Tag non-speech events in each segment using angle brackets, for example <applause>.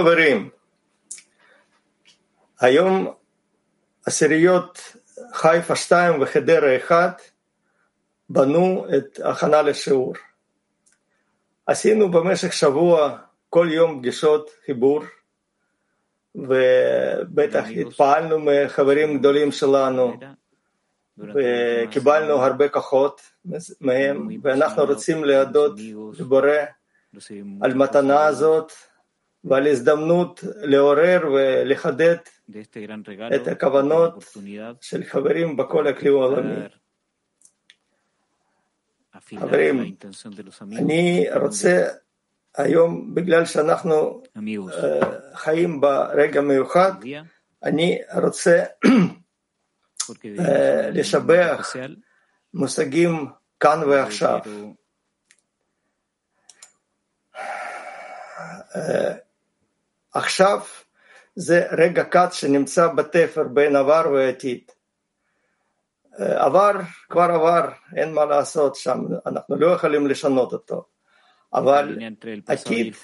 חברים, היום עשיריות חיפה 2 וחדרה 1 בנו את הכנה לשיעור. עשינו במשך שבוע כל יום פגישות חיבור ובטח התפעלנו מחברים גדולים שלנו וקיבלנו הרבה כוחות מהם ואנחנו רוצים להודות לבורא על מתנה הזאת ועל הזדמנות לעורר ולחדד את הכוונות של חברים בכל הכלי העולמי. חברים, אני רוצה היום, בגלל שאנחנו חיים ברגע מיוחד, אני רוצה <clears throat> לשבח מושגים כאן ועכשיו. עכשיו זה רגע קט שנמצא בתפר בין עבר ועתיד. עבר כבר עבר, אין מה לעשות שם, אנחנו לא יכולים לשנות אותו, אבל עתיד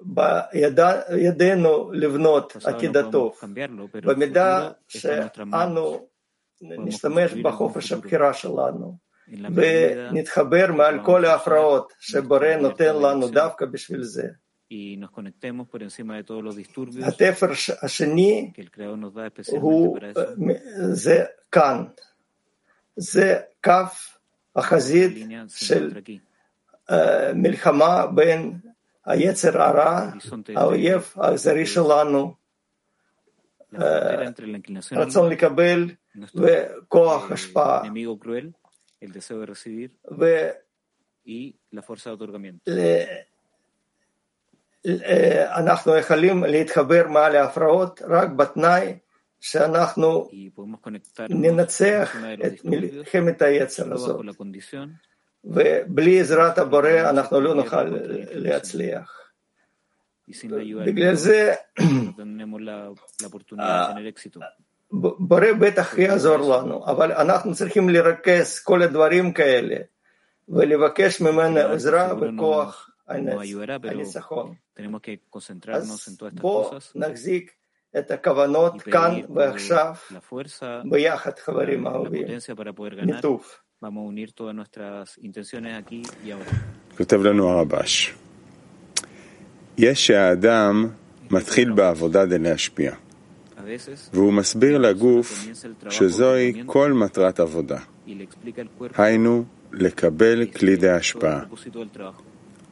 בידינו לבנות עתיד הטוב, במידה שאנו נשתמש בחופש הבחירה שלנו ונתחבר מעל כל ההפרעות שבורא נותן לנו דווקא בשביל זה. Y nos conectemos por encima de todos los disturbios התפר השני הוא זה כאן, זה קו החזית של מלחמה בין היצר הרע, האויב האכזרי שלנו, רצון לקבל וכוח השפעה. אנחנו יכולים להתחבר מעל ההפרעות רק בתנאי שאנחנו ננצח את מלחמת היצר הזאת. ובלי עזרת הבורא אנחנו לא נוכל להצליח. בגלל זה בורא בטח יעזור לנו, אבל אנחנו צריכים לרכז כל הדברים כאלה ולבקש ממנו עזרה וכוח הניצחון. אז בואו נחזיק את הכוונות כאן ועכשיו ביחד חברים אהובים. ניטוב. כותב לנו הרבש, יש שהאדם מתחיל בעבודה כדי להשפיע, והוא מסביר לגוף שזוהי כל מטרת עבודה, היינו לקבל כלי דהשפעה.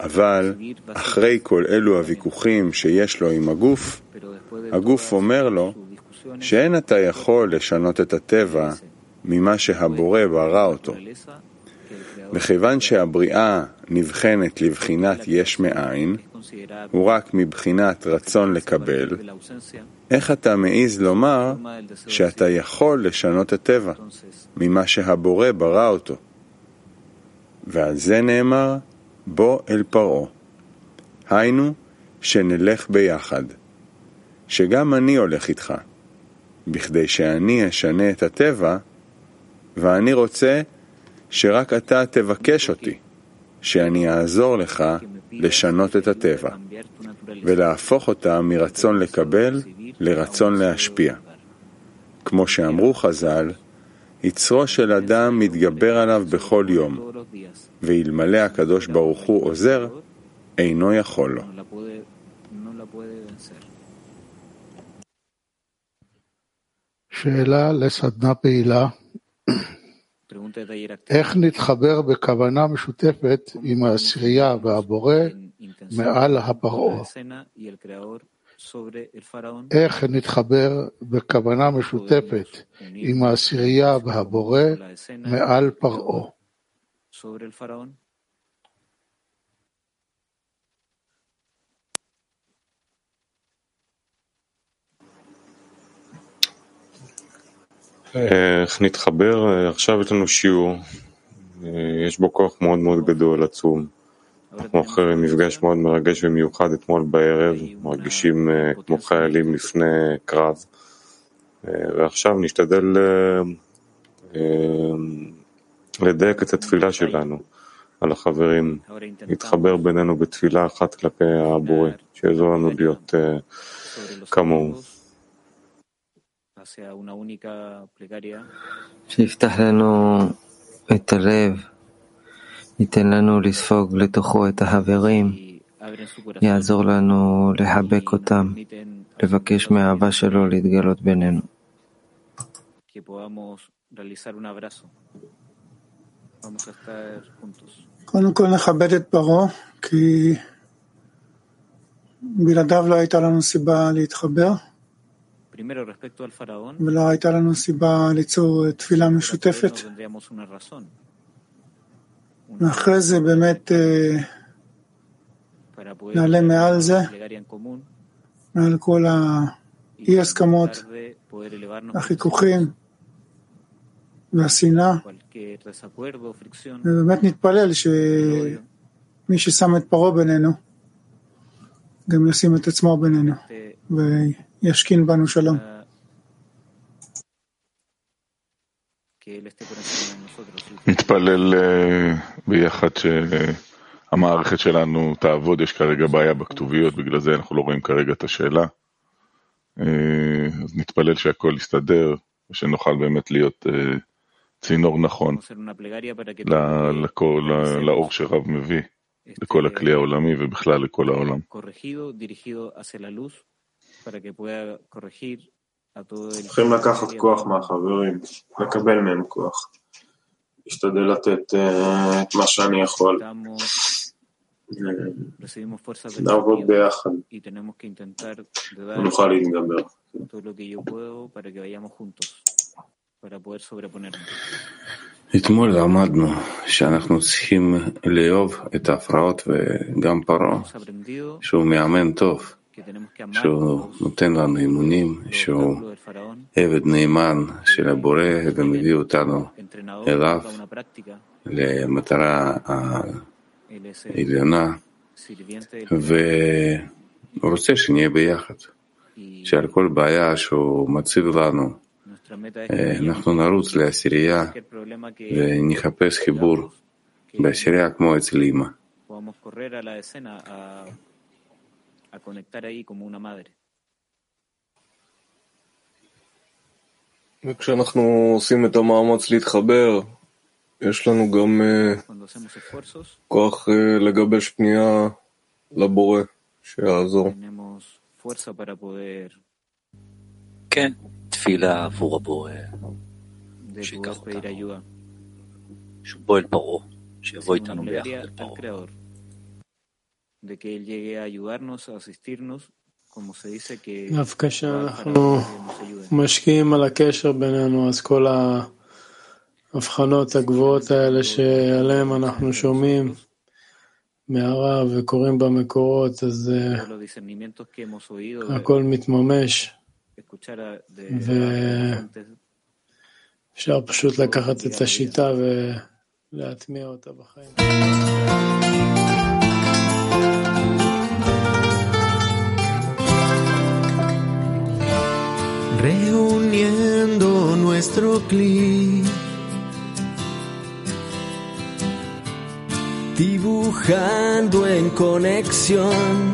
אבל אחרי כל אלו הוויכוחים שיש לו עם הגוף, הגוף אומר לו שאין אתה יכול לשנות את הטבע ממה שהבורא ברא אותו. וכיוון שהבריאה נבחנת לבחינת יש מאין, הוא רק מבחינת רצון לקבל, איך אתה מעז לומר שאתה יכול לשנות הטבע ממה שהבורא ברא אותו? ועל זה נאמר, בוא אל פרעה. היינו, שנלך ביחד, שגם אני הולך איתך, בכדי שאני אשנה את הטבע, ואני רוצה שרק אתה תבקש אותי, שאני אעזור לך לשנות את הטבע, ולהפוך אותה מרצון לקבל לרצון להשפיע. כמו שאמרו חז"ל, יצרו של אדם מתגבר עליו בכל יום, ואלמלא הקדוש ברוך הוא עוזר, אינו יכול לו. שאלה לסדנה פעילה איך נתחבר בכוונה משותפת עם העשירייה והבורא מעל הפרעה? איך נתחבר בכוונה משותפת עם העשירייה והבורא מעל פרעה? איך נתחבר? עכשיו יש לנו שיעור, יש בו כוח מאוד מאוד גדול, עצום. אנחנו אחרי מפגש מאוד מרגש ומיוחד אתמול בערב, מרגישים כמו חיילים לפני קרב, ועכשיו נשתדל לדייק את התפילה שלנו על החברים, להתחבר בינינו בתפילה אחת כלפי הבורא, שיעזור לנו להיות כמוהו. שיפתח לנו את הלב, ייתן לנו לספוג לתוכו את החברים, יעזור לנו לחבק אותם, לבקש מהאהבה שלו להתגלות בינינו. קודם כל נכבד את פרעה, כי בלעדיו לא הייתה לנו סיבה להתחבר. ולא הייתה לנו סיבה ליצור תפילה משותפת. ואחרי זה באמת נעלה מעל זה, מעל כל האי הסכמות, החיכוכים והשנאה, ובאמת נתפלל שמי ששם את פרעה בינינו, גם ישים את עצמו בינינו. ישכין בנו שלום. נתפלל ביחד שהמערכת שלנו תעבוד, יש כרגע בעיה בכתוביות, בגלל זה אנחנו לא רואים כרגע את השאלה. אז נתפלל שהכל יסתדר, ושנוכל באמת להיות צינור נכון לאור שרב מביא, לכל הכלי העולמי ובכלל לכל העולם. צריכים לקחת כוח מהחברים, לקבל מהם כוח. להשתדל לתת את מה שאני יכול. נעבוד ביחד ונוכל להתגבר. אתמול למדנו שאנחנו צריכים לאהוב את ההפרעות וגם פרעה, שהוא מאמן טוב. שהוא נותן לנו אימונים, שהוא עבד נאמן של הבורא ומביא אותנו אליו למטרה העליונה, והוא רוצה שנהיה ביחד, שעל כל בעיה שהוא מציב לנו, אנחנו נרוץ לעשירייה ונחפש חיבור בעשירייה כמו אצל אמא. A conectar ahí como una madre. וכשאנחנו עושים את המאמץ להתחבר, יש לנו גם כוח לגבש פנייה לבורא שיעזור. כן, תפילה עבור הבורא, שיקח אותנו, שהוא אל פרעה, שיבוא איתנו ביחד אל פרעה. דווקא כשאנחנו משקיעים על הקשר בינינו, אז כל ההבחנות הגבוהות האלה שעליהן אנחנו שומעים מהרב וקוראים במקורות, אז הכל מתממש, ואפשר פשוט לקחת את השיטה ולהטמיע אותה בחיים. Reuniendo nuestro clic, dibujando en conexión.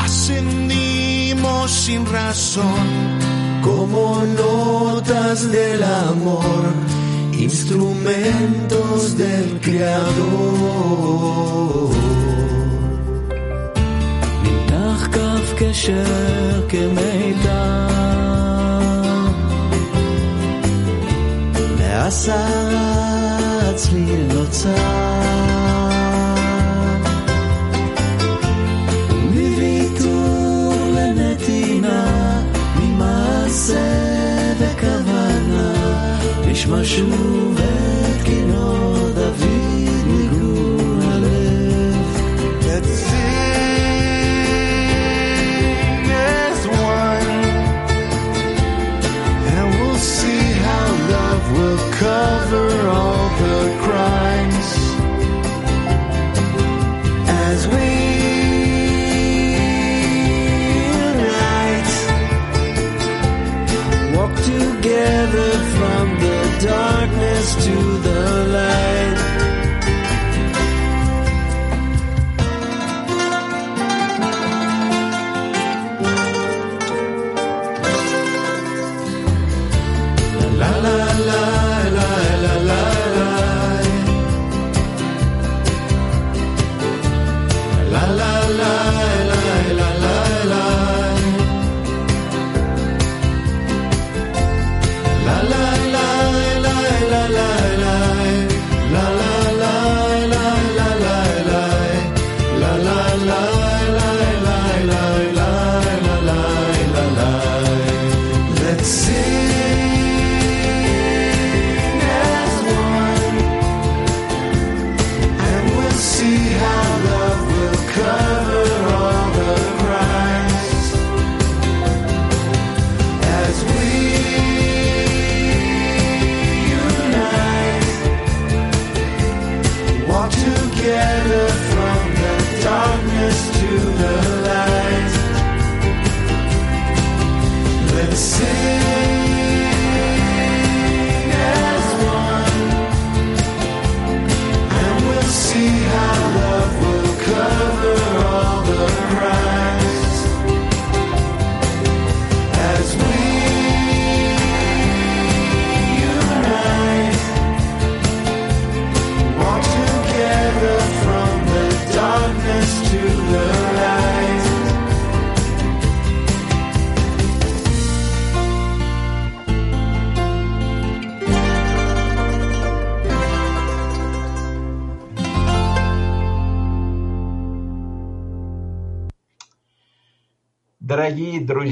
Ascendimos sin razón, como notas del amor, instrumentos del Creador. מתקשר כמיתר. מהסערה הצליל נוצר. ומוויתור לנתינה, ממעשה וכוונה, יש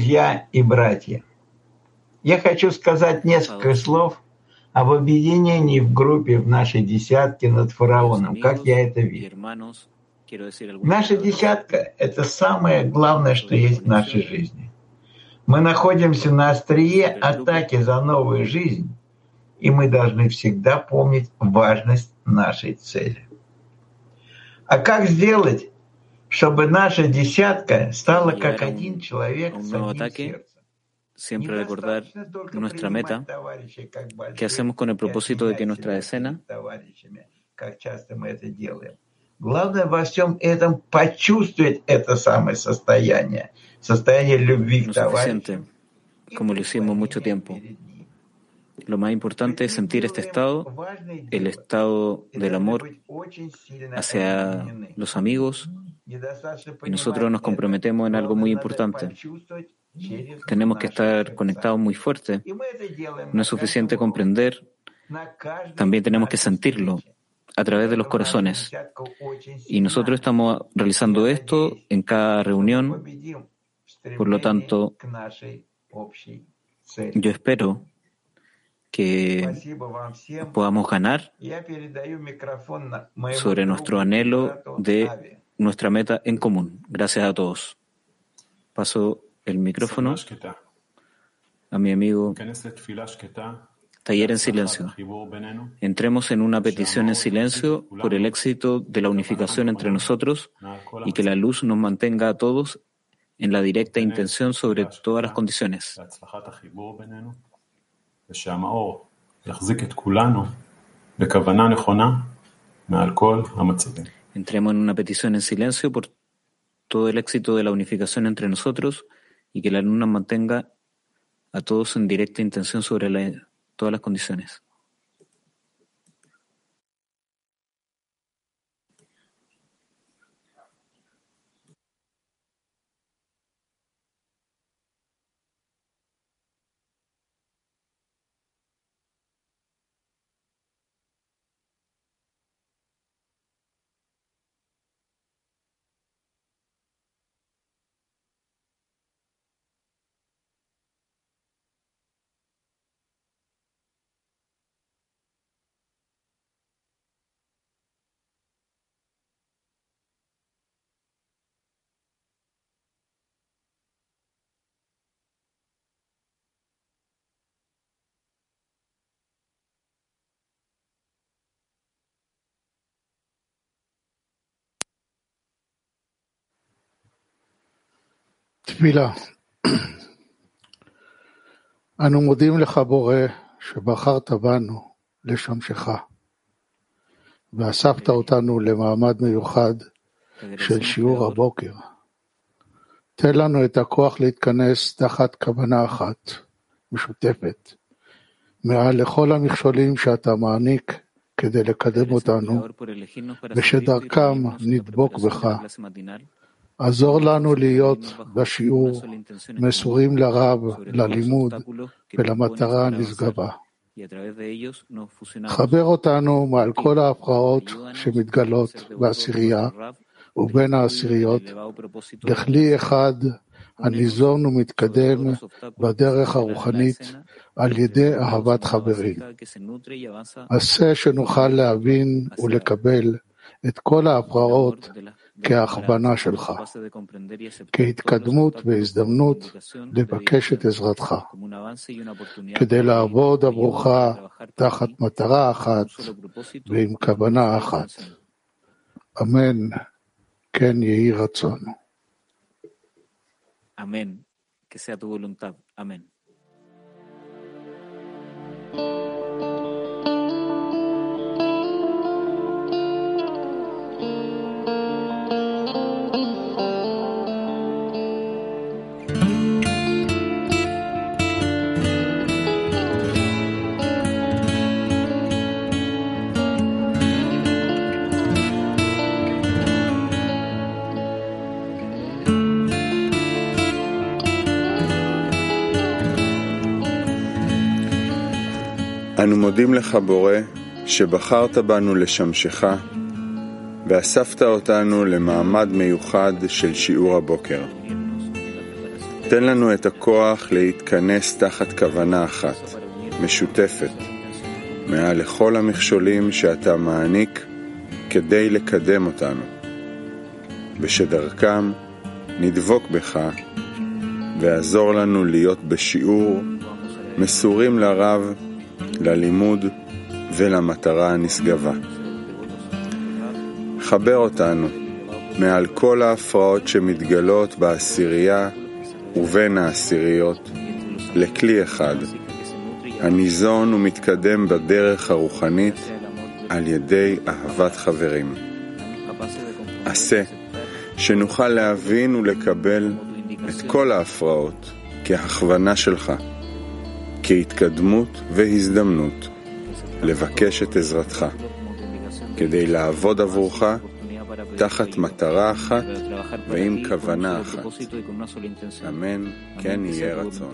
друзья и братья, я хочу сказать несколько слов об объединении в группе в нашей десятке над фараоном, как я это вижу. Наша десятка — это самое главное, что есть в нашей жизни. Мы находимся на острие атаки за новую жизнь, и мы должны всегда помнить важность нашей цели. А как сделать, чтобы наша десятка стала как один человек un с nuevo одним ataque, сердцем? siempre recordar nuestra meta, que hacemos con el propósito de que nuestra decena товарищами, как часто мы это делаем. Главное во всем этом почувствовать это самое состояние, состояние любви к no товарищам. suficiente, como lo hicimos mucho tiempo. Lo más importante es sentir este estado, el estado del amor hacia los amigos, y y Nosotros nos comprometemos en algo muy importante. Tenemos que estar conectados muy fuerte. No es suficiente comprender, también tenemos que sentirlo a través de los corazones. Y nosotros estamos realizando esto en cada reunión. Por lo tanto, yo espero que podamos ganar sobre nuestro anhelo de nuestra meta en común. Gracias a todos. Paso el micrófono a mi amigo Taller en Silencio. Entremos en una petición en silencio por el éxito de la unificación entre nosotros y que la luz nos mantenga a todos en la directa intención sobre todas las condiciones. Entremos en una petición en silencio por todo el éxito de la unificación entre nosotros y que la luna mantenga a todos en directa intención sobre todas las condiciones. תפילה. אנו מודים לך בורא שבחרת בנו לשמשך ואספת אותנו למעמד מיוחד של שיעור הבוקר. תן לנו את הכוח להתכנס תחת כוונה אחת, משותפת, מעל לכל המכשולים שאתה מעניק כדי לקדם אותנו, ושדרכם נדבוק בך עזור לנו להיות בשיעור מסורים לרב, ללימוד ולמטרה הנשגבה. חבר אותנו מעל כל ההפרעות שמתגלות בעשירייה ובין העשיריות לכלי אחד הניזון ומתקדם בדרך הרוחנית על ידי אהבת חברים. עשה שנוכל להבין ולקבל את כל ההפרעות כהכוונה שלך, כהתקדמות והזדמנות לבקש את עזרתך, כדי לעבוד עבורך תחת מטרה אחת ועם כוונה אחת. אמן, כן יהי רצון. אמן, sea tu voluntad. Amén. אנו מודים לך, בורא, שבחרת בנו לשמשך, ואספת אותנו למעמד מיוחד של שיעור הבוקר. תן לנו את הכוח להתכנס תחת כוונה אחת, משותפת, מעל לכל המכשולים שאתה מעניק כדי לקדם אותנו, ושדרכם נדבוק בך ועזור לנו להיות בשיעור מסורים לרב ללימוד ולמטרה הנשגבה. חבר אותנו מעל כל ההפרעות שמתגלות בעשירייה ובין העשיריות לכלי אחד, הניזון ומתקדם בדרך הרוחנית על ידי אהבת חברים. עשה שנוכל להבין ולקבל את כל ההפרעות כהכוונה שלך. כהתקדמות והזדמנות לבקש את עזרתך, כדי לעבוד עבורך תחת מטרה אחת ועם כוונה אחת. אמן, כן יהיה רצון.